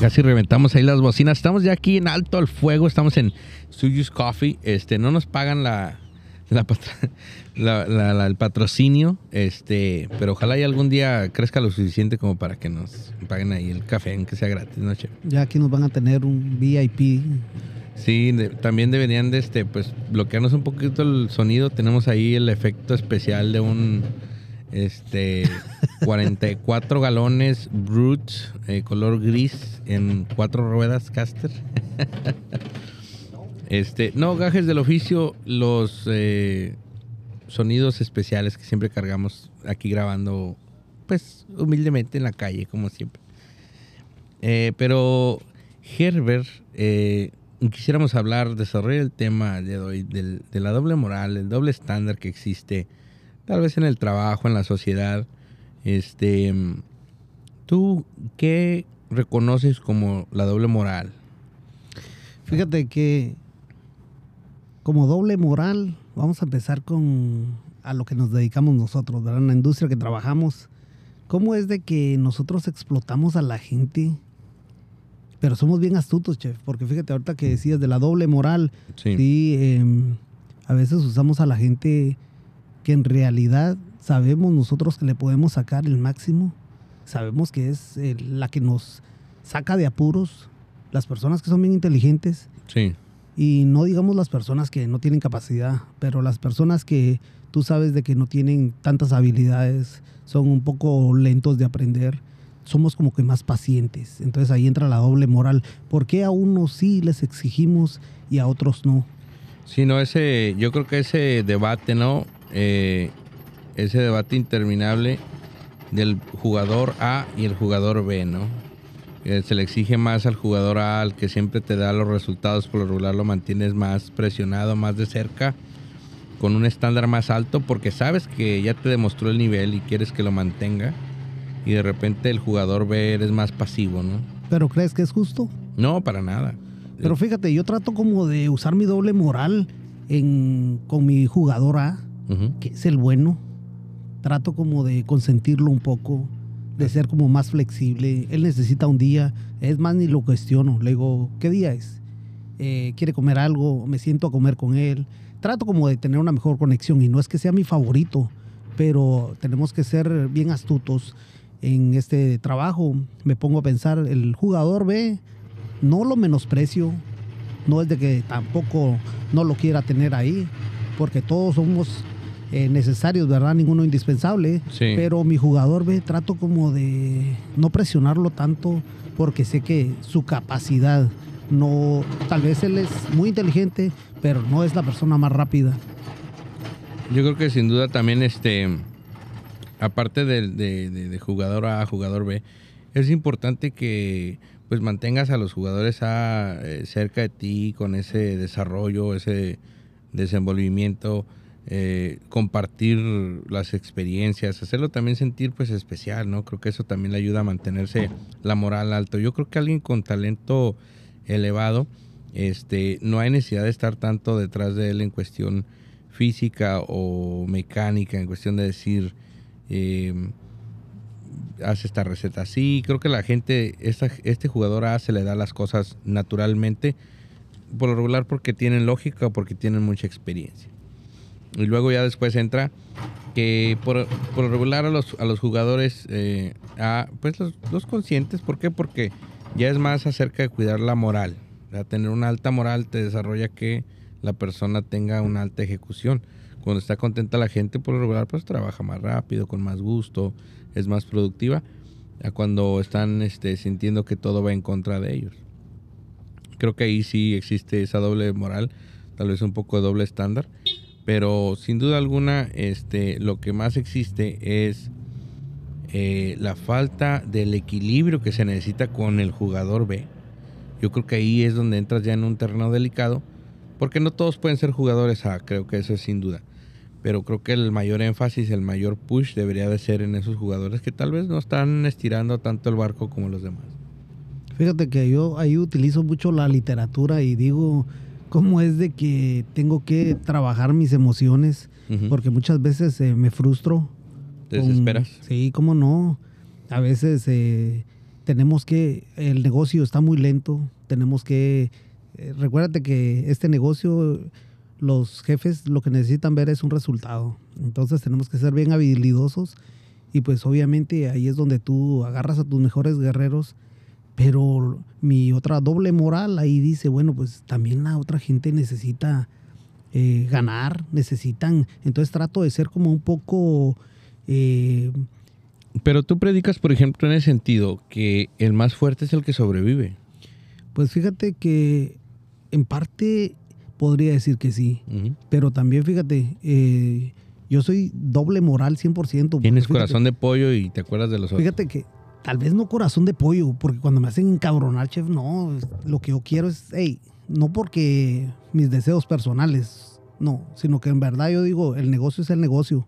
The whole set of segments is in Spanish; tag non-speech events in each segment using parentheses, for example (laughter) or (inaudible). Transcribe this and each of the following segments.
casi reventamos ahí las bocinas. Estamos ya aquí en alto al fuego, estamos en Suyus Coffee. Este, no nos pagan la, el patrocinio, este, pero ojalá y algún día crezca lo suficiente como para que nos paguen ahí el café, aunque sea gratis, ¿no, Ya aquí nos van a tener un VIP. Sí, también deberían de este, pues bloquearnos un poquito el sonido. Tenemos ahí el efecto especial de un este 44 galones Brute eh, color gris en cuatro ruedas caster. (laughs) este, no, gajes del oficio, los eh, sonidos especiales que siempre cargamos aquí grabando, pues humildemente en la calle, como siempre. Eh, pero Herbert, quisiéramos hablar, desarrollar el tema de hoy de la doble moral, el doble estándar que existe tal vez en el trabajo, en la sociedad. Este, ¿Tú qué reconoces como la doble moral? Fíjate que como doble moral, vamos a empezar con a lo que nos dedicamos nosotros, ¿verdad? En la industria que trabajamos. ¿Cómo es de que nosotros explotamos a la gente? Pero somos bien astutos, chef, porque fíjate ahorita que decías de la doble moral, sí, em, a veces usamos a la gente que en realidad sabemos nosotros que le podemos sacar el máximo, sabemos que es eh, la que nos saca de apuros, las personas que son bien inteligentes. Sí. Y no digamos las personas que no tienen capacidad, pero las personas que tú sabes de que no tienen tantas habilidades, son un poco lentos de aprender, somos como que más pacientes. Entonces ahí entra la doble moral. ¿Por qué a unos sí les exigimos y a otros no? Sí, no, ese, yo creo que ese debate, ¿no? Eh, ese debate interminable del jugador A y el jugador B, ¿no? Eh, se le exige más al jugador A, al que siempre te da los resultados, por lo regular lo mantienes más presionado, más de cerca, con un estándar más alto, porque sabes que ya te demostró el nivel y quieres que lo mantenga, y de repente el jugador B eres más pasivo, ¿no? ¿Pero crees que es justo? No, para nada. Pero fíjate, yo trato como de usar mi doble moral en, con mi jugador A que es el bueno. Trato como de consentirlo un poco, de ser como más flexible. Él necesita un día, es más, ni lo cuestiono. Le digo, ¿qué día es? Eh, ¿Quiere comer algo? Me siento a comer con él. Trato como de tener una mejor conexión y no es que sea mi favorito, pero tenemos que ser bien astutos en este trabajo. Me pongo a pensar, el jugador ve, no lo menosprecio, no es de que tampoco no lo quiera tener ahí, porque todos somos eh, necesarios, ¿verdad? Ninguno indispensable. Pero mi jugador ve, trato como de no presionarlo tanto porque sé que su capacidad no, tal vez él es muy inteligente, pero no es la persona más rápida. Yo creo que sin duda también, este, aparte de, de, jugador A a jugador B, es importante que pues mantengas a los jugadores A eh, cerca de ti con ese desarrollo, ese desenvolvimiento eh, compartir las experiencias, hacerlo también sentir pues especial, ¿no? Creo que eso también le ayuda a mantenerse la moral alto. Yo creo que alguien con talento elevado, este, no hay necesidad de estar tanto detrás de él en cuestión física o mecánica, en cuestión de decir, eh, hace esta receta así. Creo que la gente, este jugador A se le da las cosas naturalmente, por lo regular porque tienen lógica o porque tienen mucha experiencia. Y luego ya después entra que por, por regular a los, a los jugadores, eh, a, pues los, conscientes, ¿por qué? Porque ya es más acerca de cuidar la moral. tener una alta moral te desarrolla que la persona tenga una alta ejecución. Cuando está contenta la gente, por lo regular, pues trabaja más rápido, con más gusto, es más productiva, cuando están este, sintiendo que todo va en contra de ellos. Creo que ahí sí existe esa doble moral, tal vez un poco de doble estándar pero sin duda alguna este, lo que más existe es eh, la falta del equilibrio que se necesita con el jugador B. Yo creo que ahí es donde entras ya en un terreno delicado, porque no todos pueden ser jugadores A, creo que eso es sin duda. Pero creo que el mayor énfasis, el mayor push debería de ser en esos jugadores que tal vez no están estirando tanto el barco como los demás. Fíjate que yo ahí utilizo mucho la literatura y digo, cómo es de que tengo que trabajar mis emociones, porque muchas veces eh, me frustro. ¿Te desesperas? sí, cómo no. A veces eh, tenemos que, el negocio está muy lento, tenemos que, eh, recuérdate que este negocio, los jefes lo que necesitan ver es un resultado. Entonces tenemos que ser bien habilidosos y pues obviamente ahí es donde tú agarras a tus mejores guerreros. Pero mi otra doble moral ahí dice, bueno, pues también la otra gente necesita eh, ganar, necesitan. Entonces trato de ser como un poco... Eh, pero tú predicas, por ejemplo, en ese sentido, que el más fuerte es el que sobrevive. Pues fíjate que en parte podría decir que sí, pero también fíjate, eh, yo soy doble moral 100%. Tienes corazón de pollo y te acuerdas de los otros. Fíjate que tal vez no corazón de pollo, porque cuando me hacen encabronar, chef, no, lo que yo quiero es, hey, no porque mis deseos personales, no, sino que en verdad yo digo, el negocio es el negocio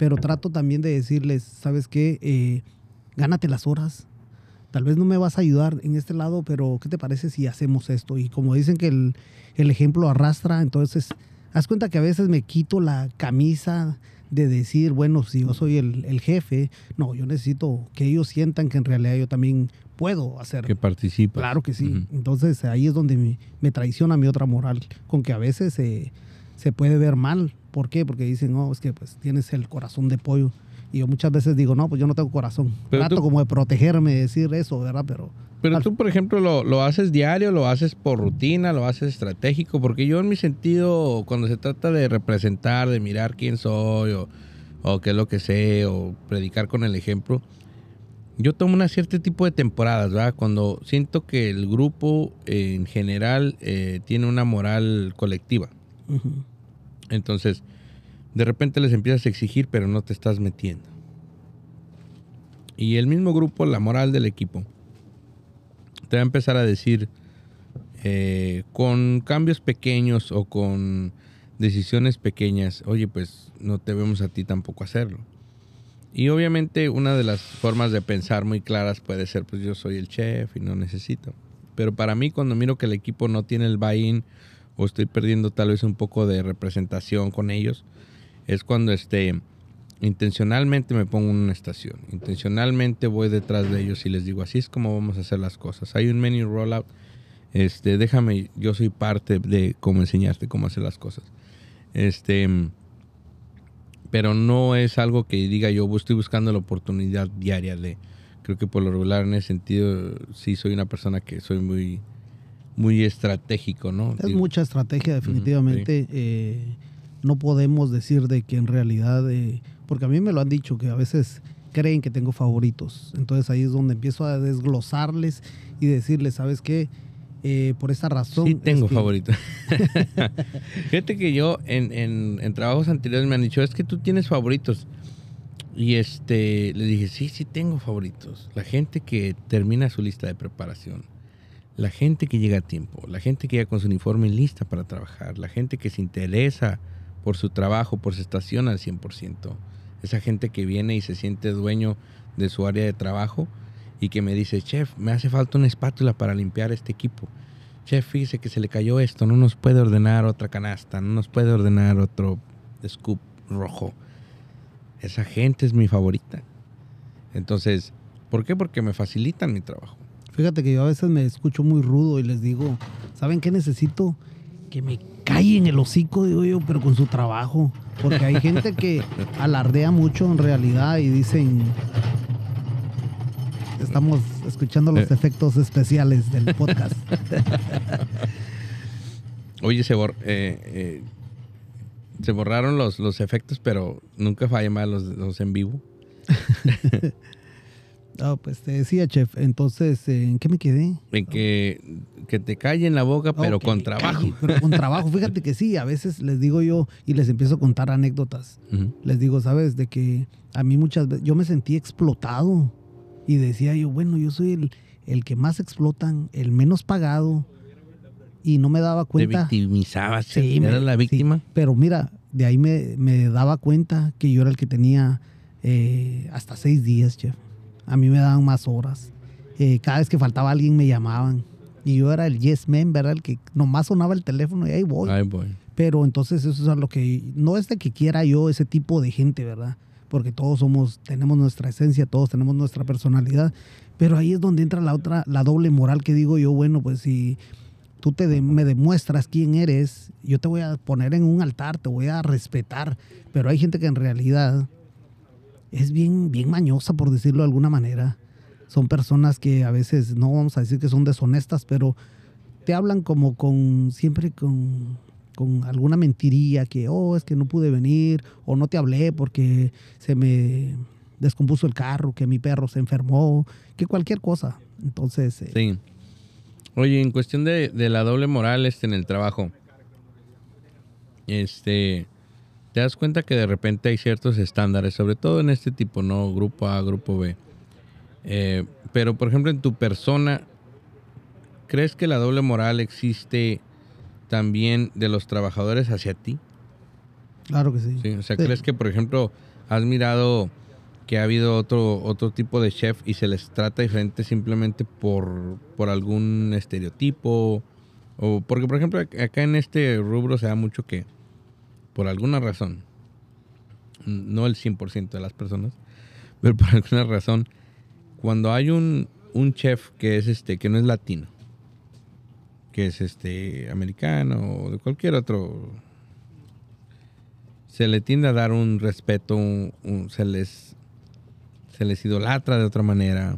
pero trato también de decirles, ¿sabes qué? Eh, gánate las horas. Tal vez no me vas a ayudar en este lado, pero ¿qué te parece si hacemos esto? Y como dicen que el, ejemplo arrastra, entonces, haz cuenta que a veces me quito la camisa de decir, bueno, si yo soy el, jefe, no, yo necesito que ellos sientan que en realidad yo también puedo hacer. Que participa. Claro que sí. Entonces ahí es donde me, traiciona mi otra moral, con que a veces se puede ver mal, ¿Por qué? Porque dicen, no, es que pues tienes el corazón de pollo. Y yo muchas veces digo, no, pues yo no tengo corazón. Trato como de protegerme, de decir eso, ¿verdad? Pero... Pero tú, por ejemplo, lo, lo, haces diario, lo haces por rutina, lo haces estratégico, porque yo en mi sentido, cuando se trata de representar, de mirar quién soy o, o qué es lo que sé, o predicar con el ejemplo, yo tomo una cierto tipo de temporadas, ¿verdad? Cuando siento que el grupo en general eh, tiene una moral colectiva. Entonces, de repente les empiezas a exigir, pero no te estás metiendo. Y el mismo grupo, la moral del equipo, te va a empezar a decir, eh, con cambios pequeños o con decisiones pequeñas, oye, pues no te vemos a ti tampoco hacerlo. Y obviamente una de las formas de pensar muy claras puede ser, pues yo soy el chef y no necesito. Pero para mí cuando miro que el equipo no tiene el buy-in o estoy perdiendo tal vez un poco de representación con ellos, es cuando este, intencionalmente me pongo en una estación, intencionalmente voy detrás de ellos y les digo, así es como vamos a hacer las cosas. Hay un menu rollout, este, déjame, yo soy parte de cómo enseñarte cómo hacer las cosas. Este, pero no es algo que diga yo estoy buscando la oportunidad diaria de, creo que por lo regular en ese sentido sí soy una persona que soy muy muy estratégico, ¿no? Es mucha estrategia, definitivamente. Eh, no podemos decir de que en realidad, eh, porque a mí me lo han dicho, que a veces creen que tengo favoritos. Entonces ahí es donde empiezo a desglosarles y decirles, ¿sabes qué? Eh, por esa razón. Sí, tengo favoritos. (laughs) Fíjate que yo en, en, trabajos anteriores me han dicho, es que tú tienes favoritos. Y este, le dije, sí, sí tengo favoritos. La gente que termina su lista de preparación la gente que llega a tiempo, la gente que llega con su uniforme lista para trabajar, la gente que se interesa por su trabajo, por su estación al 100%, esa gente que viene y se siente dueño de su área de trabajo y que me dice, chef, me hace falta una espátula para limpiar este equipo. Chef, fíjese que se le cayó esto, no nos puede ordenar otra canasta, no nos puede ordenar otro scoop rojo. Esa gente es mi favorita. Entonces, ¿por qué? Porque me facilitan mi trabajo. Fíjate que yo a veces me escucho muy rudo y les digo, ¿saben qué necesito? Que me en el hocico, digo yo, pero con su trabajo. Porque hay gente que (laughs) alardea mucho en realidad y dicen, estamos escuchando los eh. efectos especiales del podcast. (laughs) Oye, se, eh, eh, se borraron los, los efectos, pero nunca falla más los, los en vivo. (laughs) Ah, pues te decía, chef. Entonces, ¿en qué me quedé? En que, que te calle en la boca, pero con trabajo. pero con trabajo. (laughs) Fíjate que sí, a veces les digo yo y les empiezo a contar anécdotas. Les digo, ¿sabes? De que a mí muchas veces yo me sentí explotado y decía yo, bueno, yo soy el, el que más explotan, el menos pagado y no me daba cuenta. Te victimizabas, sí, eras la víctima. pero mira, de ahí me, me, daba cuenta que yo era el que tenía eh, hasta seis días, chef a mí me daban más horas. Eh, cada vez que faltaba alguien me llamaban. Y yo era el yes man, ¿verdad? El que nomás sonaba el teléfono y ahí voy. Ahí voy. Pero entonces eso es lo que, no es de que quiera yo ese tipo de gente, ¿verdad? porque todos somos, tenemos nuestra esencia, todos tenemos nuestra personalidad, pero ahí es donde entra la otra, la doble moral que digo yo, bueno, pues si tú te me demuestras quién eres, yo te voy a poner en un altar, te voy a respetar, pero hay gente que en realidad es bien, bien mañosa, por decirlo de alguna manera. Son personas que a veces, no vamos a decir que son deshonestas, pero te hablan como con, siempre con, con alguna mentiría, que, oh, es que no pude venir, o no te hablé porque se me descompuso el carro, que mi perro se enfermó, que cualquier cosa. Entonces... Eh, sí. Oye, en cuestión de, de, la doble moral este, en el trabajo, este, te das cuenta que de repente hay ciertos estándares, sobre todo en este tipo, ¿no? Grupo A, grupo B. Eh, pero, por ejemplo, en tu persona, ¿crees que la doble moral existe también de los trabajadores hacia ti? Claro que sí. o sea, ¿crees que, por ejemplo, has mirado que ha habido otro, otro tipo de chef y se les trata diferente simplemente por, por algún estereotipo? O porque, por ejemplo, acá en este rubro se da mucho que, por alguna razón, no el 100% de las personas, pero por alguna razón, cuando hay un, un chef que es este, que no es latino, que es este americano o de cualquier otro, se le tiende a dar un respeto, se les se les idolatra de otra manera.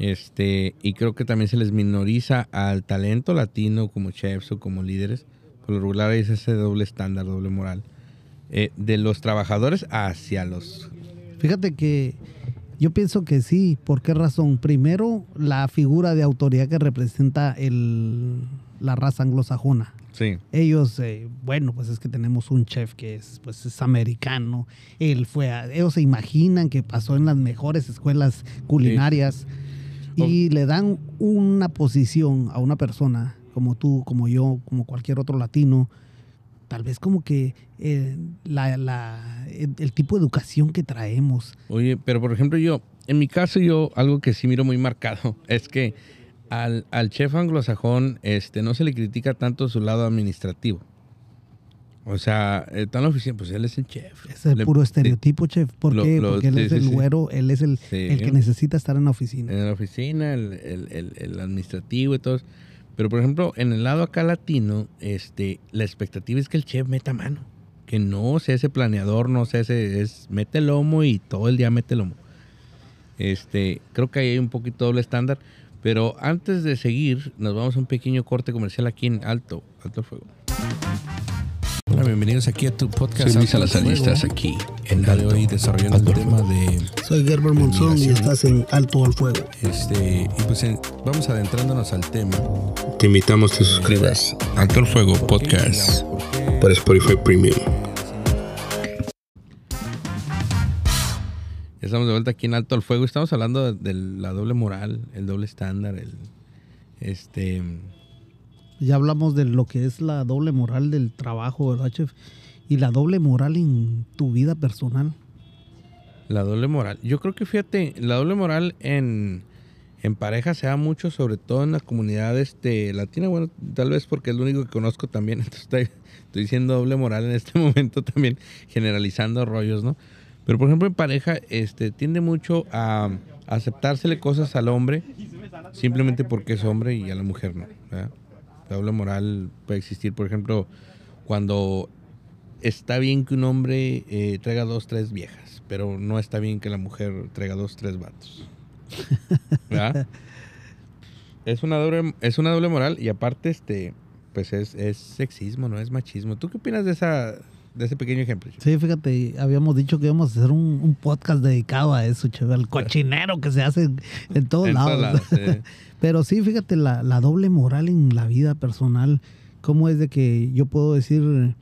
Este, y creo que también se les minoriza al talento latino como chefs o como líderes. Por lo regular es ese doble estándar, doble moral. Eh, de los trabajadores hacia los... Fíjate que yo pienso que sí. ¿Por qué razón? Primero, la figura de autoridad que representa el, la raza anglosajona. Sí. Ellos, eh, bueno, pues es que tenemos un chef que es, pues es americano. Él fue, ellos se imaginan que pasó en las mejores escuelas culinarias y le dan una posición a una persona como tú, como yo, como cualquier otro latino. Tal vez como que eh, la, el, tipo de educación que traemos. Oye, pero por ejemplo yo, en mi caso yo, algo que sí miro muy marcado (laughs) es que al, al chef anglosajón este, no se le critica tanto su lado administrativo. O sea, está en la oficina, pues él es el chef. Es el puro estereotipo, chef. ¿Por qué? Porque él es el güero, él es el, el, que necesita estar en la oficina. En la oficina, el, el, el, administrativo y todo. Pero, por ejemplo, en el lado acá latino, este, la expectativa es que el chef meta mano. Que no sea ese planeador, no sea ese, es mete lomo y todo el día mete lomo. Este, creo que ahí hay un poquito doble estándar. Pero antes de seguir, nos vamos a un pequeño corte comercial aquí en Alto, Alto Fuego. Hola, bienvenidos aquí a tu podcast. Soy Luis estás aquí en Alto, hoy desarrollando el tema de... Soy Gerber Monzón y estás en Alto al Fuego. Este, y pues vamos adentrándonos al tema. Te invitamos a que te suscribas. Alto al Fuego Podcast por Spotify Premium. Estamos de vuelta aquí en Alto al Fuego. Estamos hablando de, la doble moral, el doble estándar, el este. Ya hablamos de lo que es la doble moral del trabajo, ¿verdad, chef? Y la doble moral en tu vida personal. La doble moral. Yo creo que fíjate, la doble moral en, en pareja se da mucho, sobre todo en la comunidad este, latina. Bueno, tal vez porque es lo único que conozco también. (laughs) Entonces estoy, diciendo doble moral en este (laughs) momento también, generalizando rollos, ¿no? Pero por ejemplo en pareja este, tiende mucho a aceptársele cosas al hombre simplemente porque es hombre y a la mujer no. La doble moral puede existir, por ejemplo, cuando está bien que un hombre eh, traiga dos, tres viejas, pero no está bien que la mujer traiga dos, tres vatos. (laughs) es una doble, es una doble moral y aparte este pues es, es sexismo, no es machismo. ¿Tú qué opinas de esa de ese pequeño ejemplo. Sí, fíjate, habíamos dicho que íbamos a hacer un, podcast dedicado a eso, chévere, al cochinero que se hace en, todos lados. (laughs) Pero sí, fíjate, la, doble moral en la vida personal, cómo es de que yo puedo decir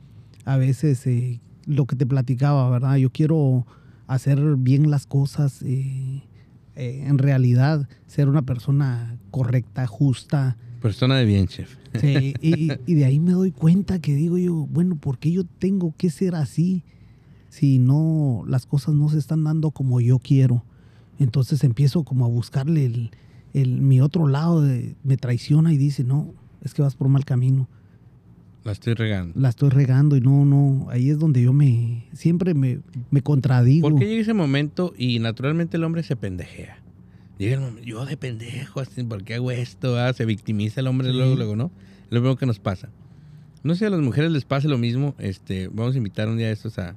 a veces eh, lo que te platicaba, ¿verdad? Yo quiero hacer bien las cosas, eh, eh, en realidad ser una persona correcta, justa. Persona de bien, chef. Sí, y, de ahí me doy cuenta que digo yo, bueno, ¿por qué yo tengo que ser así si no, las cosas no se están dando como yo quiero? Entonces empiezo como a buscarle el, el mi otro lado, de, me traiciona y dice, no, es que vas por mal camino. La estoy regando. La estoy regando y no, no, ahí es donde yo me, siempre me, me contradigo. ¿Por qué llega ese momento y naturalmente el hombre se pendejea? Momento, yo de pendejo, ¿por qué hago esto? Ah, Se victimiza el hombre Sí. luego, luego, ¿no? Lo primero que nos pasa. No sé si a las mujeres les pase lo mismo. Este, vamos a invitar un día a estos a,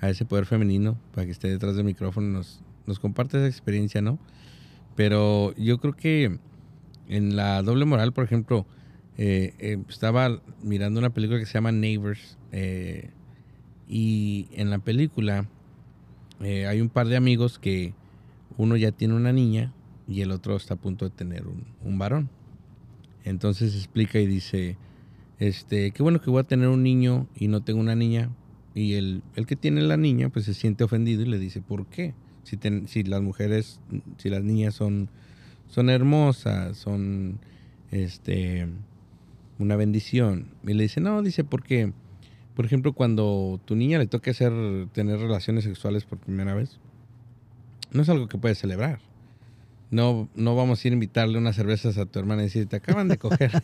a ese poder femenino para que esté detrás del micrófono y nos, nos comparte esa experiencia, ¿no? Pero yo creo que en la doble moral, por ejemplo, eh, eh, estaba mirando una película que se llama Neighbors eh, y en la película eh, hay un par de amigos que uno ya tiene una niña y el otro está a punto de tener un, un varón. Entonces explica y dice, este, qué bueno que voy a tener un niño y no tengo una niña. Y el, el que tiene la niña pues se siente ofendido y le dice, ¿por qué? Si, ten- si las mujeres, si las niñas son, son hermosas, son este, una bendición. Y le dice, no, dice, porque, por ejemplo, cuando tu niña le toque hacer, tener relaciones sexuales por primera vez, no es algo que puedes celebrar. No, no vamos a ir a invitarle unas cervezas a tu hermana y decir, te acaban de coger. (laughs)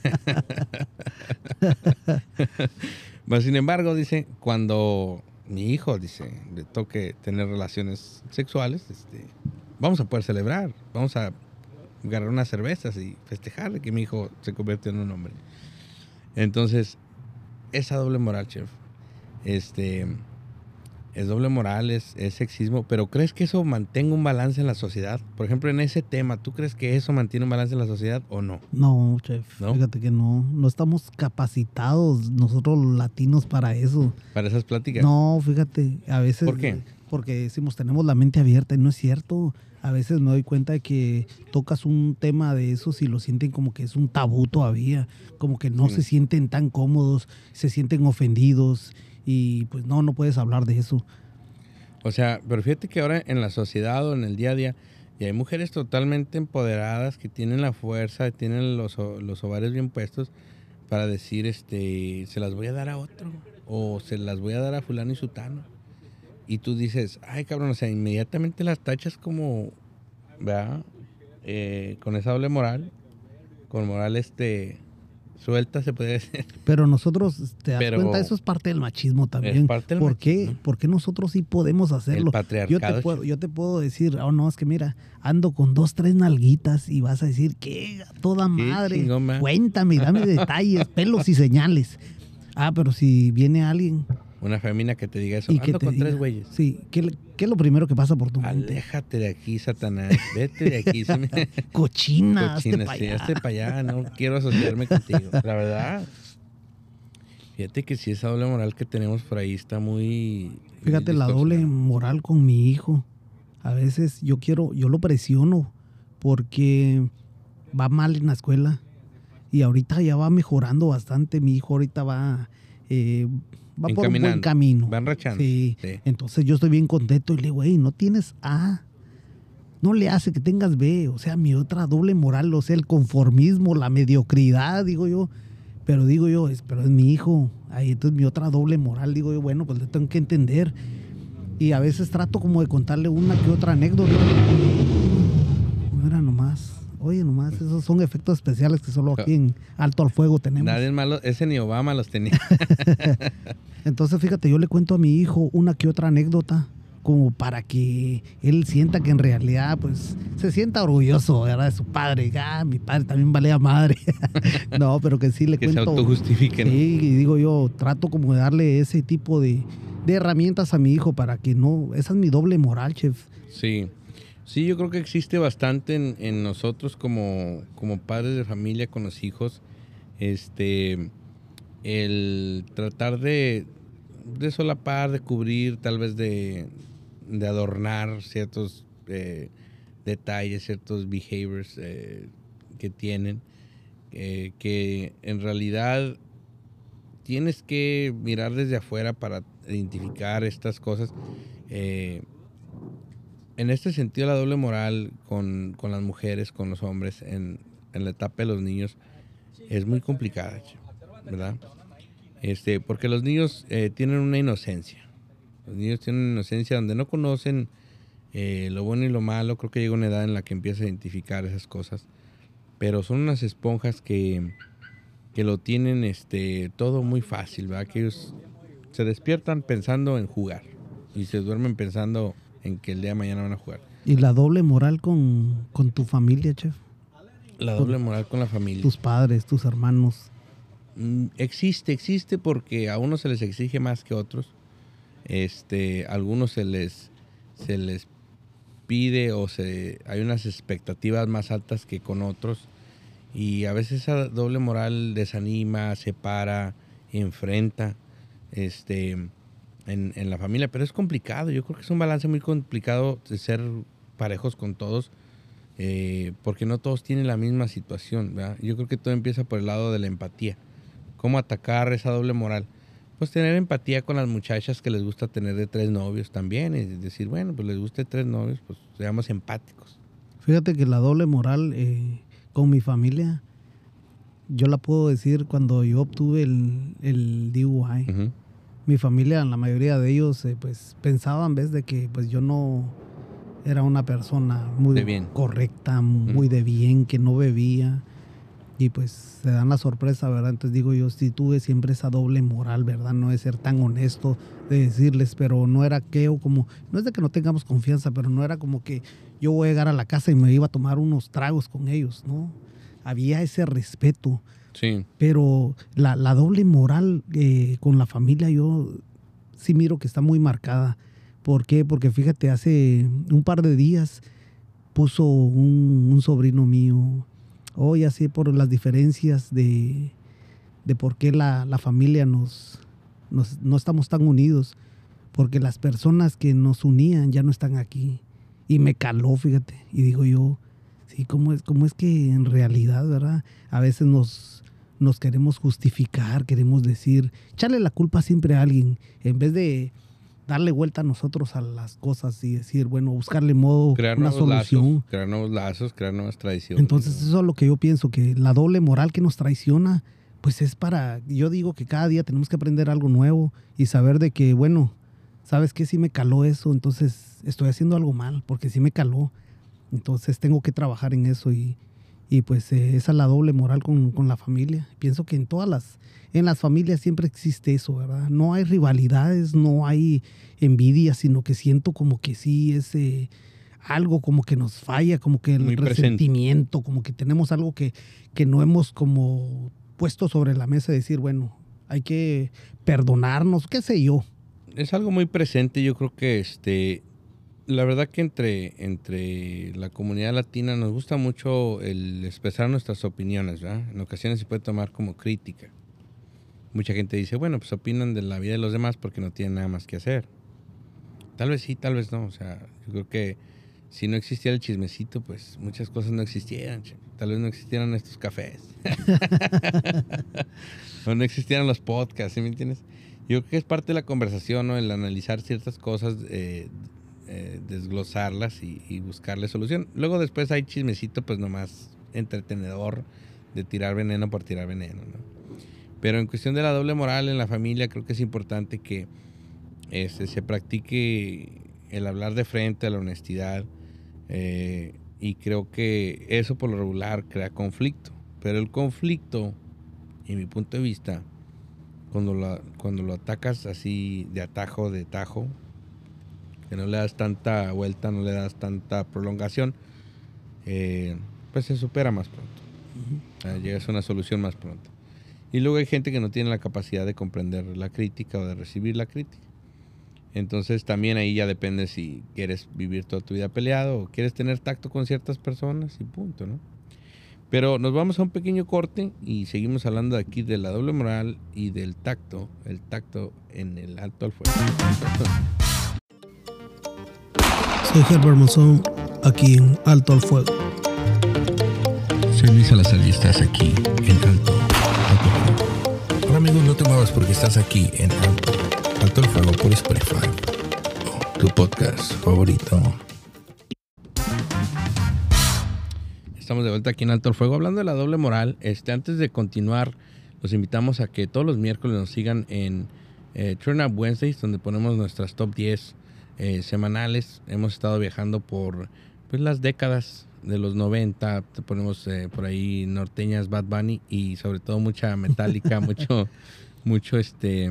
Mas, sin embargo, dice, cuando mi hijo, dice, le toque tener relaciones sexuales, este, vamos a poder celebrar, vamos a agarrar unas cervezas y festejarle que mi hijo se convierte en un hombre. Entonces, esa doble moral, chef, este, es doble moral, es, es sexismo, pero ¿crees que eso mantenga un balance en la sociedad? Por ejemplo, en ese tema, ¿tú crees que eso mantiene un balance en la sociedad o no? No, chef, ¿No? fíjate que no, no estamos capacitados nosotros los latinos para eso. Para esas pláticas. No, fíjate, a veces... ¿Por qué? Porque decimos, tenemos la mente abierta y no es cierto. A veces me doy cuenta de que tocas un tema de esos y lo sienten como que es un tabú todavía, como que no Sí. se sienten tan cómodos, se sienten ofendidos y pues no, no puedes hablar de eso. O sea, pero fíjate que ahora en la sociedad o en el día a día, y hay mujeres totalmente empoderadas que tienen la fuerza, tienen los, los ovarios bien puestos para decir, este, se las voy a dar a otro, o se las voy a dar a fulano y sutano. Y tú dices, ay cabrón, o sea, inmediatamente las tachas como, ¿verdad? Eh, con esa doble moral, con moral este suelta se puede decir. (laughs) Pero nosotros, te das Pero- cuenta, eso es parte del machismo también. parte del ¿Por qué? ¿Por qué nosotros sí podemos hacerlo? El patriarcado. Yo te, puedo, yo te puedo decir, oh no, es que mira, ando con dos, tres nalguitas y vas a decir, ¿qué? A toda madre. Cuéntame, dame (laughs) detalles, pelos y señales. Ah, pero si viene alguien Una femina que te diga eso, y que ando te con diga, tres güeyes. Sí, ¿qué, qué es lo primero que pasa por tu mente? Aléjate de aquí, Satanás. Vete de aquí. (laughs) Cochina, hazte Cochina, sí, allá. hazte para allá. No quiero asociarme contigo. La verdad. Fíjate que si esa doble moral que tenemos por ahí está muy. Fíjate muy la doble moral con mi hijo. A veces yo quiero, yo lo presiono porque va mal en la escuela y ahorita ya va mejorando bastante. Mi hijo ahorita va, eh, va por un buen camino. Van rachando. Sí. Sí. Entonces yo estoy bien contento y le digo, güey, no tienes A. No le hace que tengas B. O sea, mi otra doble moral, o sea, el conformismo, la mediocridad, digo yo. Pero digo yo, es, pero es mi hijo. Ahí entonces mi otra doble moral, digo yo, bueno, pues le tengo que entender. Y a veces trato como de contarle una que otra anécdota. Mira nomás. Oye, nomás, esos son efectos especiales que solo aquí en Alto al Fuego tenemos. Nadie malo, ese ni Obama los tenía. (laughs) Entonces, fíjate, yo le cuento a mi hijo una que otra anécdota como para que él sienta que en realidad, pues, se sienta orgulloso, ¿verdad? De su padre. Ah, mi padre también valía madre. (laughs) no, pero que sí le que se cuento. autojustifiquen. Sí, y digo yo, trato como de darle ese tipo de, de herramientas a mi hijo para que no... Esa es mi doble moral, chef. Sí. Sí, yo creo que existe bastante en, en nosotros como, como padres de familia con los hijos. Este. El tratar de, de solapar, de cubrir, tal vez de, de adornar ciertos eh, detalles, ciertos behaviors eh, que tienen. eh, que en realidad tienes que mirar desde afuera para identificar estas cosas. En este sentido, la doble moral con, con las mujeres, con los hombres, en, en la etapa de los niños, es muy complicada, ¿verdad? Este, porque los niños eh, tienen una inocencia. Los niños tienen una inocencia donde no conocen eh, lo bueno y lo malo. Creo que llega una edad en la que empieza a identificar esas cosas. Pero son unas esponjas que, que lo tienen este, todo muy fácil, ¿verdad? Que ellos se despiertan pensando en jugar y se duermen pensando en que el día de mañana van a jugar. ¿Y la doble moral con, con tu familia, chef? La doble moral con la familia. Tus padres, tus hermanos. Mm, existe, existe porque a unos se les exige más que a otros. Este, a algunos se les, se les pide o se, hay unas expectativas más altas que con otros. Y a veces esa doble moral desanima, separa, enfrenta este, en, en la familia. Pero es complicado. Yo creo que es un balance muy complicado de ser parejos con todos. Eh, porque no todos tienen la misma situación. Yo creo que todo empieza por el lado de la empatía. ¿Cómo atacar esa doble moral? Pues tener empatía con las muchachas que les gusta tener de tres novios también. Es decir, bueno, pues les gusta tres novios, pues seamos empáticos. Fíjate que la doble moral eh, con mi familia, yo la puedo decir cuando yo obtuve el, el DUI. Mi familia, la mayoría de ellos, eh, pues pensaban, ¿ves? De que pues yo no era una persona muy correcta, muy de bien, que no bebía. Y pues se dan la sorpresa, ¿verdad? Entonces digo yo, si tuve siempre esa doble moral, ¿verdad? No es ser tan honesto de decirles, pero no era que o como, no es de que no tengamos confianza, pero no era como que yo voy a llegar a la casa y me iba a tomar unos tragos con ellos, ¿no? Había ese respeto. Sí. Pero la, doble moral eh, con la familia yo sí miro que está muy marcada. ¿Por qué? Porque fíjate, hace un par de días puso un, sobrino mío, hoy así por las diferencias de, de por qué la, familia nos, no estamos tan unidos, porque las personas que nos unían ya no están aquí. Y me caló, fíjate, y digo yo, sí, ¿cómo es, cómo es que en realidad, verdad? A veces nos, nos queremos justificar, queremos decir, echarle la culpa siempre a alguien, en vez de darle vuelta a nosotros a las cosas y decir, bueno, buscarle modo, crear una solución. crear nuevos lazos, crear nuevas tradiciones. Entonces, eso es lo que yo pienso, que la doble moral que nos traiciona, pues es para, yo digo que cada día tenemos que aprender algo nuevo y saber de que, bueno, ¿sabes qué? Si me caló eso, entonces estoy haciendo algo mal, porque si me caló. Entonces tengo que trabajar en eso y, y pues eh, esa es la doble moral con, con la familia. Pienso que en todas las en las familias siempre existe eso, ¿verdad? No hay rivalidades, no hay envidia, sino que siento como que sí es eh, algo como que nos falla, como que el resentimiento, como que tenemos algo que, que no hemos como puesto sobre la mesa y decir, bueno, hay que perdonarnos, qué sé yo. Es algo muy presente, yo creo que este la verdad que entre, entre la comunidad latina nos gusta mucho el expresar nuestras opiniones, ¿verdad? En ocasiones se puede tomar como crítica mucha gente dice, bueno, pues opinan de la vida de los demás porque no tienen nada más que hacer. Tal vez sí, tal vez no. O sea, yo creo que si no existiera el chismecito, pues muchas cosas no existieran. Tal vez no existieran estos cafés. (laughs) o no existieran los podcasts, ¿sí me entiendes? Yo creo que es parte de la conversación, ¿no? El analizar ciertas cosas, eh, eh, desglosarlas y, y, buscarle solución. Luego después hay chismecito, pues nomás entretenedor de tirar veneno por tirar veneno, ¿no? Pero en cuestión de la doble moral en la familia, creo que es importante que este, se practique el hablar de frente a la honestidad. Eh, y creo que eso por lo regular crea conflicto. Pero el conflicto, en mi punto de vista, cuando lo, cuando lo atacas así de atajo, de tajo, que no le das tanta vuelta, no le das tanta prolongación, eh, pues se supera más pronto. llegas a una solución más pronto. Y luego hay gente que no tiene la capacidad de comprender la crítica o de recibir la crítica. Entonces también ahí ya depende si quieres vivir toda tu vida peleado o quieres tener tacto con ciertas personas y punto, ¿no? Pero nos vamos a un pequeño corte y seguimos hablando aquí de la doble moral y del tacto, el tacto en el alto al fuego. (laughs) Soy Herbert Monzón, aquí en Alto al Fuego. Soy Luis Salazar y estás aquí en Alto amigos, no te muevas porque estás aquí en Alto, el Fuego por Spotify, tu podcast favorito. Estamos de vuelta aquí en Alto el Fuego hablando de la doble moral. Este, antes de continuar, los invitamos a que todos los miércoles nos sigan en eh, Turn Up Wednesdays, donde ponemos nuestras top 10 eh, semanales. Hemos estado viajando por pues, las décadas de los 90, te ponemos eh, por ahí norteñas Bad Bunny y sobre todo mucha metálica, (laughs) mucho, mucho este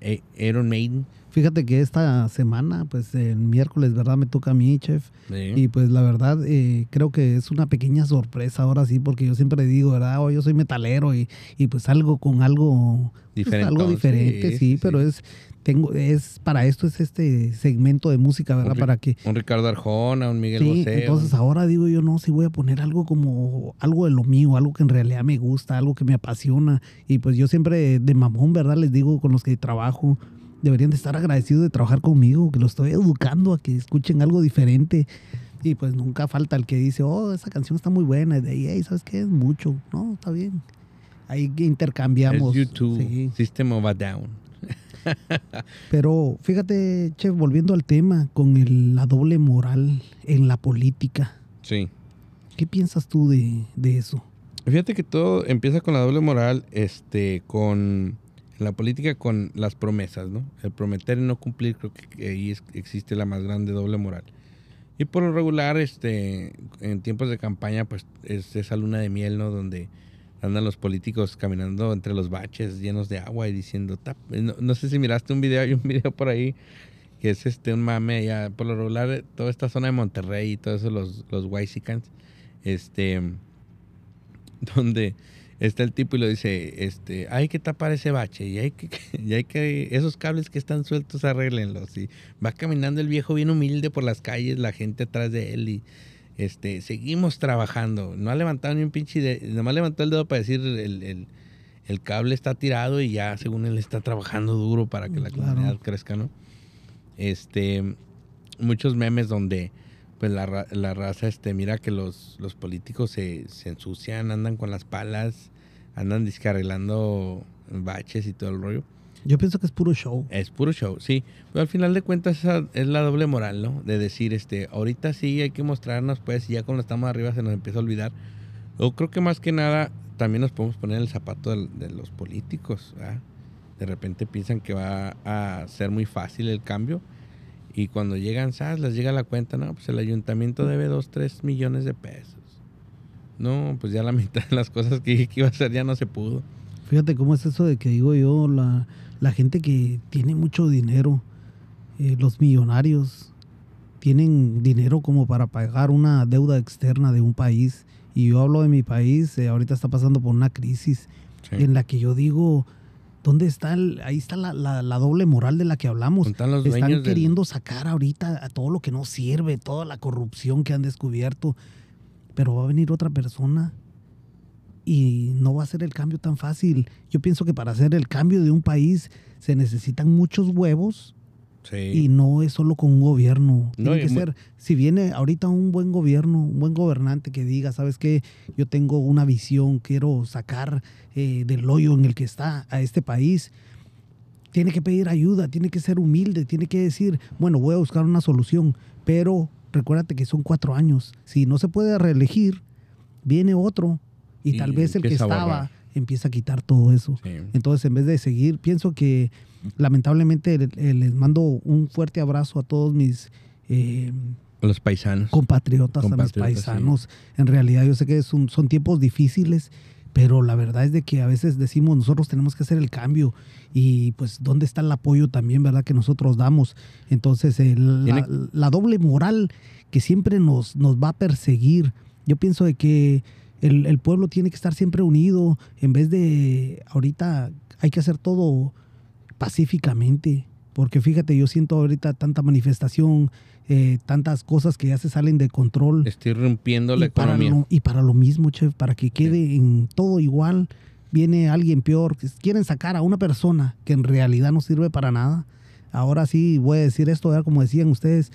eh, Iron Maiden. Fíjate que esta semana, pues el miércoles, ¿verdad? Me toca a mí, chef. Y pues la verdad, eh, creo que es una pequeña sorpresa ahora sí, porque yo siempre digo, ¿verdad? Oh, yo soy metalero y, y pues algo con algo, pues, algo diferente, sí, pero es tengo es para esto es este segmento de música, ¿verdad? para que un Ricardo Arjona, un Miguel sí, entonces ahora digo yo no, si voy a poner algo como algo de lo mío, algo que en realidad me gusta, algo que me apasiona y pues yo siempre de mamón, ¿verdad? Les digo con los que trabajo, deberían de estar agradecidos de trabajar conmigo, que los estoy educando a que escuchen algo diferente. Y pues nunca falta el que dice, oh, esa canción está muy buena. Y de ahí, ¿sabes qué? Es mucho. No, está bien. Ahí intercambiamos. YouTube, sí. System of a Down. (laughs) Pero fíjate, Chef, volviendo al tema, con el, la doble moral en la política. Sí. ¿Qué piensas tú de, de eso? Fíjate que todo empieza con la doble moral, este, con la política con las promesas, ¿no? El prometer y no cumplir, creo que ahí existe la más grande doble moral. Y por lo regular, este, en tiempos de campaña, pues es esa luna de miel, ¿no? Donde andan los políticos caminando entre los baches llenos de agua y diciendo, Tap. No, sé si miraste un video, (laughs) hay un video por ahí que es este un mame allá, por lo regular, toda esta zona de Monterrey y todo eso, los, los este, (laughs) donde está el tipo y lo dice, este, hay que tapar ese bache y hay que, (laughs) y hay que, esos cables que están sueltos arréglenlos. Y va caminando el viejo bien humilde por las calles, la gente atrás de él y este, seguimos trabajando. No ha levantado ni un pinche, de, nomás levantó el dedo para decir el, cable está tirado y ya según él está trabajando duro para que la comunidad crezca, ¿no? Este, muchos memes donde pues la, la raza este, mira que los, los políticos se, se, ensucian, andan con las palas, andan descarrilando baches y todo el rollo. Yo pienso que es puro show. Es puro show, sí. Pero al final de cuentas esa es la doble moral, ¿no? De decir, este, ahorita sí hay que mostrarnos, pues, y ya cuando estamos arriba se nos empieza a olvidar. Yo creo que más que nada también nos podemos poner el zapato de, los políticos, ¿verdad? De repente piensan que va a ser muy fácil el cambio y cuando llegan, ¿sabes? Les llega la cuenta, no, pues el ayuntamiento debe 2, 3 millones de pesos. No, pues ya la (laughs) mitad de las cosas que, iba a hacer ya no se pudo. Fíjate cómo es eso de que digo yo, la, la gente que tiene mucho dinero, eh, los millonarios, tienen dinero como para pagar una deuda externa de un país. Y yo hablo de mi país, eh, ahorita está pasando por una crisis en la que yo digo, ¿Dónde está el, ahí está la, la, doble moral de la que hablamos? Están, queriendo sacar ahorita a todo lo que no sirve, toda la corrupción que han descubierto. Pero va a venir otra persona y no va a ser el cambio tan fácil. Yo pienso que para hacer el cambio de un país se necesitan muchos huevos y no es solo con un gobierno. Tiene que ser, si viene ahorita un buen gobierno, un buen gobernante que diga, ¿sabes qué? Yo tengo una visión, quiero sacar eh, del hoyo en el que está a este país. Tiene que pedir ayuda, tiene que ser humilde, tiene que decir, bueno, voy a buscar una solución, pero recuérdate que son cuatro años. Si no se puede reelegir, viene otro y, tal vez el que estaba empieza a quitar todo eso. Entonces, en vez de seguir, pienso que lamentablemente les mando un fuerte abrazo a todos mis... Eh, los paisanos. Compatriotas, a mis paisanos. En realidad yo sé que son, son tiempos difíciles, pero la verdad es de que a veces decimos nosotros tenemos que hacer el cambio y pues dónde está el apoyo también, ¿verdad? Que nosotros damos. Entonces la, doble moral que siempre nos, nos va a perseguir. Yo pienso de que el, el, pueblo tiene que estar siempre unido en vez de ahorita hay que hacer todo pacíficamente. Porque fíjate, yo siento ahorita tanta manifestación, eh, tantas cosas que ya se salen de control. Estoy rompiendo la economía. y para lo mismo, chef, para que quede en todo igual, viene alguien peor. Quieren sacar a una persona que en realidad no sirve para nada. Ahora sí voy a decir esto, como decían ustedes,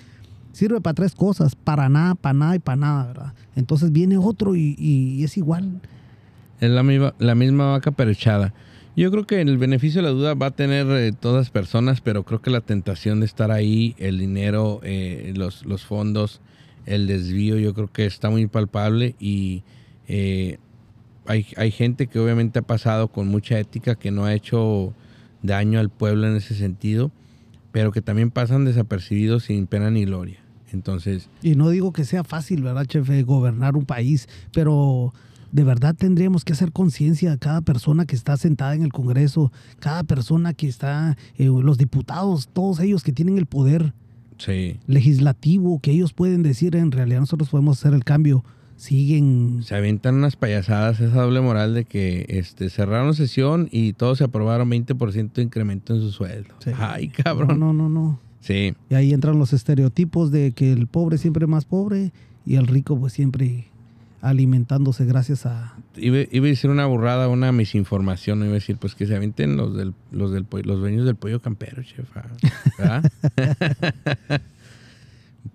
sirve para tres cosas, para nada, para nada y para nada, ¿verdad? Entonces viene otro y, es igual. Es la misma, la misma vaca perechada. Yo creo que el beneficio de la duda va a tener eh, todas personas, pero creo que la tentación de estar ahí, el dinero, eh, los, fondos, el desvío, yo creo que está muy palpable y eh, hay gente que obviamente ha pasado con mucha ética que no ha hecho daño al pueblo en ese sentido, pero que también pasan desapercibidos sin pena ni gloria. Entonces, Y no digo que sea fácil, ¿verdad, chef? eh, Gobernar un país, pero de verdad tendríamos que hacer conciencia a cada persona que está sentada en el Congreso, cada persona que está, eh, los diputados, todos ellos que tienen el poder sí, legislativo, que ellos pueden decir, en realidad nosotros podemos hacer el cambio, siguen... se aventan unas payasadas, esa doble moral de que este, cerraron sesión y todos se aprobaron 20% de incremento en su sueldo. Sí. Ay, No, cabrón. no, no, no. Sí, Y ahí entran los estereotipos de que el pobre siempre es más pobre y el rico pues siempre alimentándose gracias a... iba, iba a decir una burrada, una misinformación, iba a decir, pues que se avienten los del, los del los dueños del pollo campero, chef. ah, ¿verdad? (laughs)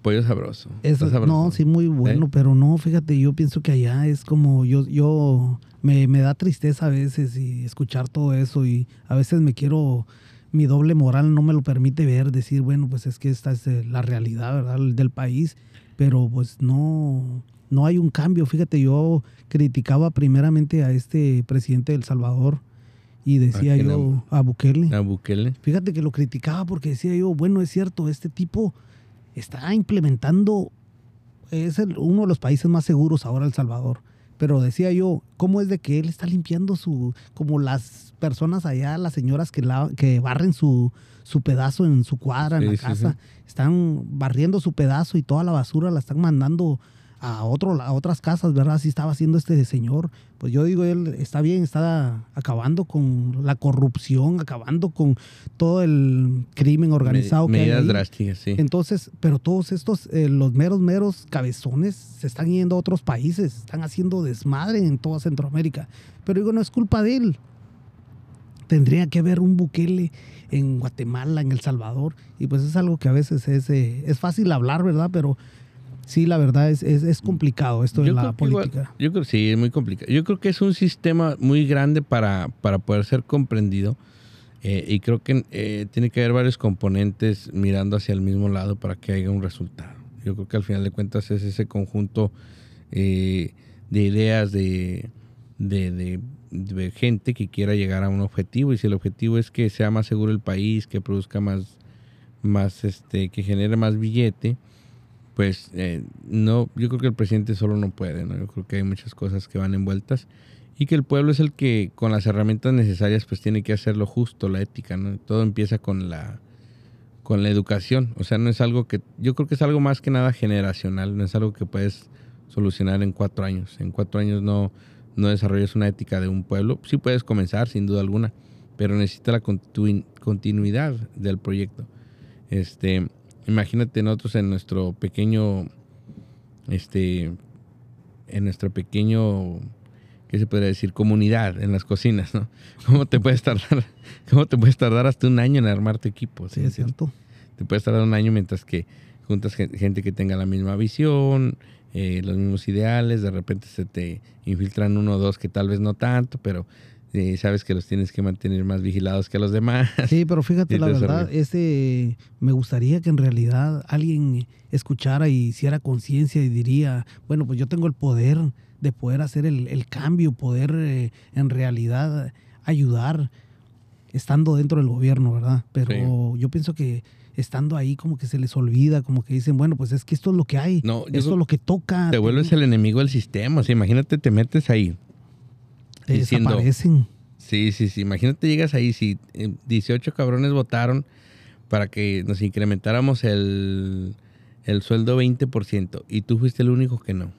pollo sabroso. Eso, Está sabroso. no, sí, muy bueno, ¿Eh? pero no, fíjate, yo pienso que allá es como yo, yo me, me da tristeza a veces y escuchar todo eso y a veces me quiero, mi doble moral no me lo permite ver, decir, bueno, pues es que esta es eh, la realidad, ¿verdad? Del país, pero pues no, no hay un cambio. Fíjate, yo criticaba primeramente a este presidente de El Salvador y decía yo a Bukele. A Bukele. Fíjate que lo criticaba porque decía yo, bueno, es cierto, este tipo está implementando, es el- uno de los países más seguros ahora El Salvador. Pero decía yo, ¿cómo es de que él está limpiando su, como las personas allá, las señoras que, la, que barren su, su pedazo en su cuadra, en Sí, la sí, casa, sí. están barriendo su pedazo y toda la basura la están mandando a, otro, a otras casas, ¿verdad? Así estaba haciendo este señor. Pues yo digo, él está bien, está acabando con la corrupción, acabando con todo el crimen organizado que hay Medidas ahí. drásticas, sí. Entonces, pero todos estos, eh, los meros, meros cabezones se están yendo a otros países, están haciendo desmadre en toda Centroamérica. Pero digo, no es culpa de él. Tendría que haber un Bukele en Guatemala, en El Salvador. Y pues es algo que a veces es, eh, es fácil hablar, ¿verdad? Pero sí, la verdad es, es, es complicado esto de la que igual- política. yo creo sí, es muy complicado. Yo creo que es un sistema muy grande para, para poder ser comprendido. eh, y creo que eh, tiene que haber varios componentes mirando hacia el mismo lado para que haya un resultado. Yo creo que al final de cuentas es ese conjunto eh, de ideas de, de, de- de gente que quiera llegar a un objetivo. Y si el objetivo es que sea más seguro el país, que produzca más, más este, que genere más billete, pues eh, no, yo creo que el presidente solo no puede, ¿no? Yo creo que hay muchas cosas que van envueltas y que el pueblo es el que con las herramientas necesarias pues tiene que hacer lo justo, la ética, ¿no? Todo empieza con la con la educación, o sea, no es algo que yo creo que es algo más que nada generacional, no es algo que puedes solucionar en cuatro años. En cuatro años no no desarrollas una ética de un pueblo, sí puedes comenzar sin duda alguna, pero necesita la continu- continuidad del proyecto. Este, imagínate nosotros en nuestro pequeño, este, en nuestro pequeño, ¿qué se podría decir? Comunidad en las cocinas, ¿no? (laughs) ¿Cómo te puedes tardar, (laughs) cómo te puedes tardar hasta un año en armar tu equipo? Sí, es cierto. Te puedes tardar un año mientras que juntas gen- gente que tenga la misma visión, eh, los mismos ideales, de repente se te infiltran uno o dos que tal vez no tanto, pero eh, sabes que los tienes que mantener más vigilados que a los demás. Sí, pero fíjate, (laughs) la verdad, ese, me gustaría que en realidad alguien escuchara y hiciera conciencia y diría, bueno, pues yo tengo el poder de poder hacer el, el cambio, poder eh, en realidad ayudar estando dentro del gobierno, ¿verdad? Pero yo pienso que estando ahí como que se les olvida, como que dicen, bueno, pues es que esto es lo que hay, No, esto es lo que toca. Te vuelves el enemigo del sistema. O sea, imagínate, te metes ahí. Te diciendo- desaparecen. Sí, sí, sí. Imagínate, llegas ahí. Si eh, 18 cabrones votaron para que nos incrementáramos el, el sueldo 20% y tú fuiste el único que no.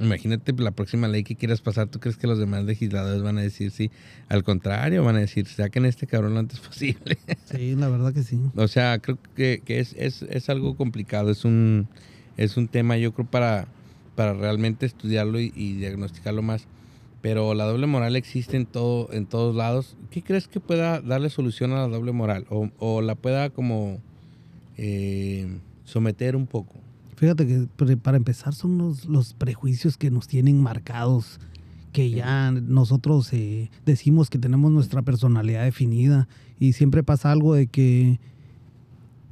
Imagínate la próxima ley que quieras pasar. ¿Tú crees que los demás legisladores van a decir sí? Al contrario, van a decir, saquen este cabrón lo antes posible. (laughs) Sí, la verdad que sí. O sea, creo que, que es, es, es algo complicado, es un, es un tema yo creo para, para realmente estudiarlo y, y diagnosticarlo más. Pero la doble moral existe en, todo, en todos lados. ¿Qué crees que pueda darle solución a la doble moral? O, o la pueda como eh, someter un poco. Fíjate que para empezar son los, los prejuicios que nos tienen marcados, que ya nosotros eh, decimos que tenemos nuestra personalidad definida y siempre pasa algo de que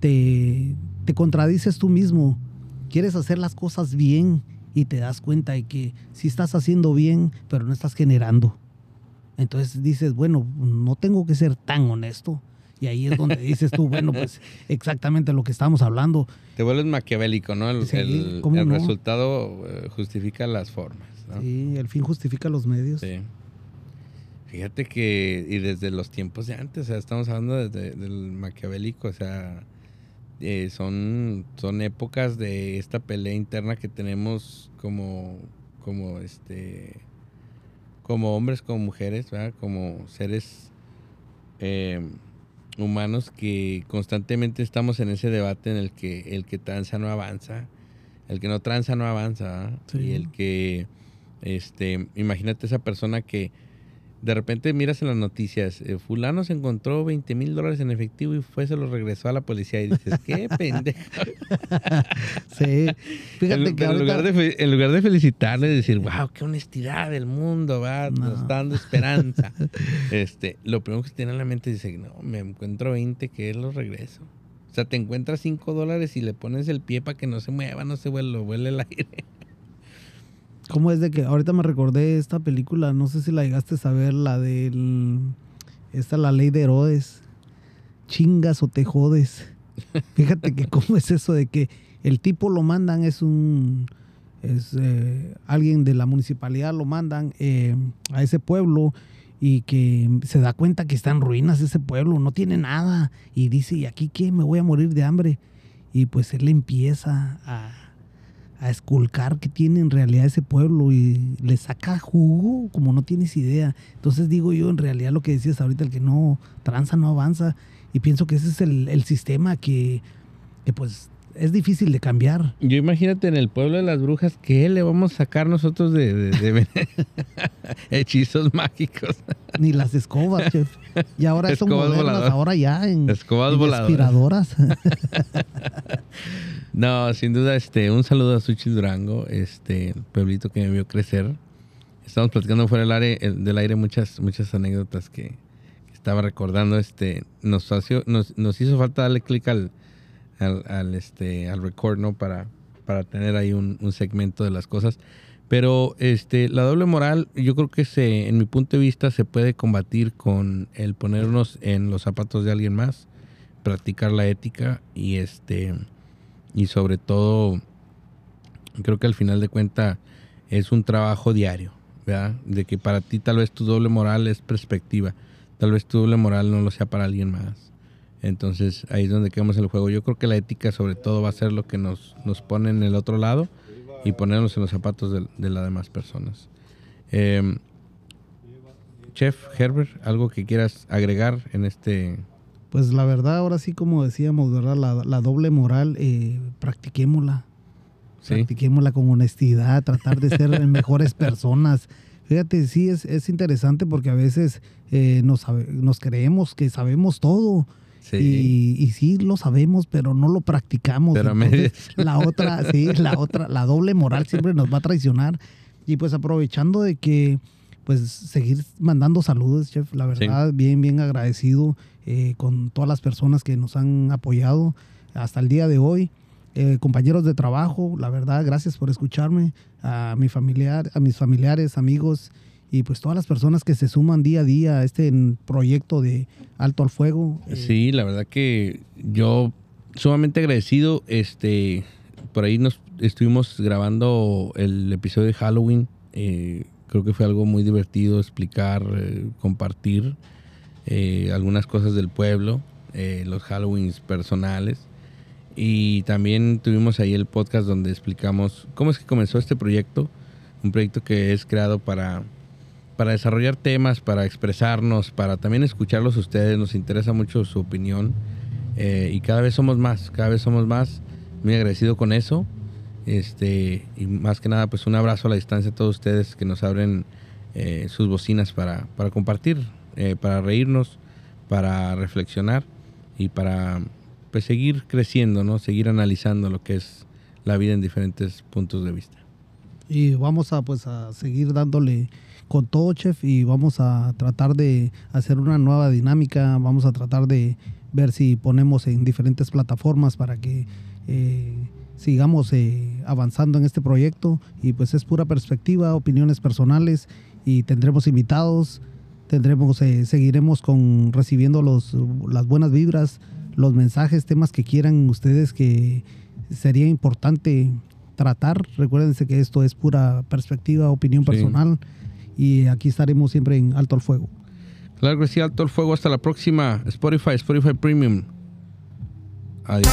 te, te contradices tú mismo, quieres hacer las cosas bien y te das cuenta de que sí estás haciendo bien, pero no estás generando. Entonces dices, bueno, no tengo que ser tan honesto. Y ahí es donde dices tú, bueno, pues (laughs) exactamente lo que estamos hablando. Te vuelves maquiavélico, ¿no? El, Sí, el- ¿cómo el no? resultado eh, justifica las formas, ¿no? Sí, el fin justifica los medios. Sí. Fíjate que, y desde los tiempos de antes, o sea, estamos hablando desde del maquiavélico, o sea, eh, son, son épocas de esta pelea interna que tenemos como, como este, como hombres, como mujeres, ¿verdad? Como seres eh, humanos que constantemente estamos en ese debate en el que el que tranza no avanza, el que no tranza no avanza, y el que, este, imagínate esa persona que de repente miras en las noticias, eh, fulano se encontró 20 mil dólares en efectivo y fue, se lo regresó a la policía y dices, qué (laughs) pendejo. Sí. Fíjate en, que en ahorita- lugar de, en lugar de felicitarle y decir, wow, qué honestidad del mundo, va, No. nos está dando esperanza. (laughs) este, lo primero que se tiene en la mente es decir, no, me encuentro 20, que los regreso. O sea, te encuentras 5 dólares y le pones el pie para que no se mueva, no se vuele, vuele el aire. ¿Cómo es de que ahorita me recordé esta película? No sé si la llegaste a ver, la del. Esta, la ley de Herodes. Chingas o te jodes. (laughs) Fíjate que cómo es eso de que el tipo lo mandan, es un. Es eh, alguien de la municipalidad lo mandan eh, a ese pueblo y que se da cuenta que está en ruinas ese pueblo, no tiene nada. Y dice, ¿y aquí qué? Me voy a morir de hambre. Y pues él empieza a a esculcar que tiene en realidad ese pueblo y le saca jugo como no tienes idea. Entonces digo yo, en realidad lo que decías ahorita, el que no tranza no avanza. Y pienso que ese es el, el sistema que, que, pues es difícil de cambiar. Yo imagínate en el pueblo de las brujas, ¿qué le vamos a sacar nosotros de, de- de (laughs) hechizos mágicos? Ni las escobas, chef. Y ahora (laughs) son modernas, ahora ya en, Escobas en voladoras. aspiradoras. (laughs) No, sin duda, este, un saludo a Suchi Durango, este el pueblito que me vio crecer. Estamos platicando fuera del aire, el- del aire muchas, muchas anécdotas que, que estaba recordando. Este, nos, hació- nos, nos hizo falta darle clic al, al, al, este, al record, ¿no? Para, para tener ahí un, un segmento de las cosas. Pero este, la doble moral, yo creo que se, en mi punto de vista, se puede combatir con el ponernos en los zapatos de alguien más, practicar la ética y este y sobre todo creo que al final de cuenta es un trabajo diario, ¿verdad? De que para ti tal vez tu doble moral es perspectiva, tal vez tu doble moral no lo sea para alguien más. Entonces ahí es donde quedamos el juego. Yo creo que la ética sobre todo va a ser lo que nos, nos pone en el otro lado y ponernos en los zapatos de, las demás personas. Eh, Chef Herbert, algo que quieras agregar en este... Pues la verdad, ahora sí, como decíamos, ¿verdad? La, la doble moral, eh, practiquémosla. Sí. Practiquémosla con honestidad, tratar de ser (laughs) mejores personas. Fíjate, sí, es, es interesante porque a veces eh, nos, nos creemos que sabemos todo. Sí. Y, y sí lo sabemos, pero no lo practicamos. Pero Entonces, (laughs) la otra, sí, la otra, la doble moral siempre nos va a traicionar. Y pues aprovechando de que, pues seguir mandando saludos, chef, la verdad, bien, bien agradecido eh, con todas las personas que nos han apoyado hasta el día de hoy. Eh, compañeros de trabajo, la verdad, gracias por escucharme, a mi familiar, a mis familiares, amigos y pues todas las personas que se suman día a día a este proyecto de Alto al Fuego. Eh, Sí, la verdad que yo sumamente agradecido. Este, por ahí nos estuvimos grabando el episodio de Halloween. Creo que fue algo muy divertido explicar, compartir eh, algunas cosas del pueblo, eh, los Halloweens personales. Y también tuvimos ahí el podcast donde explicamos cómo es que comenzó este proyecto. Un proyecto que es creado para para desarrollar temas, para expresarnos, para también escucharlos ustedes. Nos interesa mucho su opinión eh, y cada vez somos más, cada vez somos más. Muy agradecido con eso. Este, y más que nada, pues un abrazo a la distancia a todos ustedes que nos abren eh, sus bocinas para, para compartir, eh, para reírnos, para reflexionar y para pues seguir creciendo, ¿no? Seguir analizando lo que es la vida en diferentes puntos de vista. y vamos a pues a seguir dándole con todo chef y vamos a tratar de hacer una nueva dinámica vamos a tratar de ver si ponemos en diferentes plataformas para que eh, sigamos eh, avanzando en este proyecto y pues es pura perspectiva opiniones personales y tendremos invitados tendremos, eh, seguiremos con recibiendo los, las buenas vibras, los mensajes, temas que quieran ustedes que sería importante tratar. Recuérdense que esto es pura perspectiva, opinión Sí. personal y aquí estaremos siempre en alto al fuego. Claro que sí, alto el fuego. Hasta la próxima. Spotify, Spotify Premium. Adiós.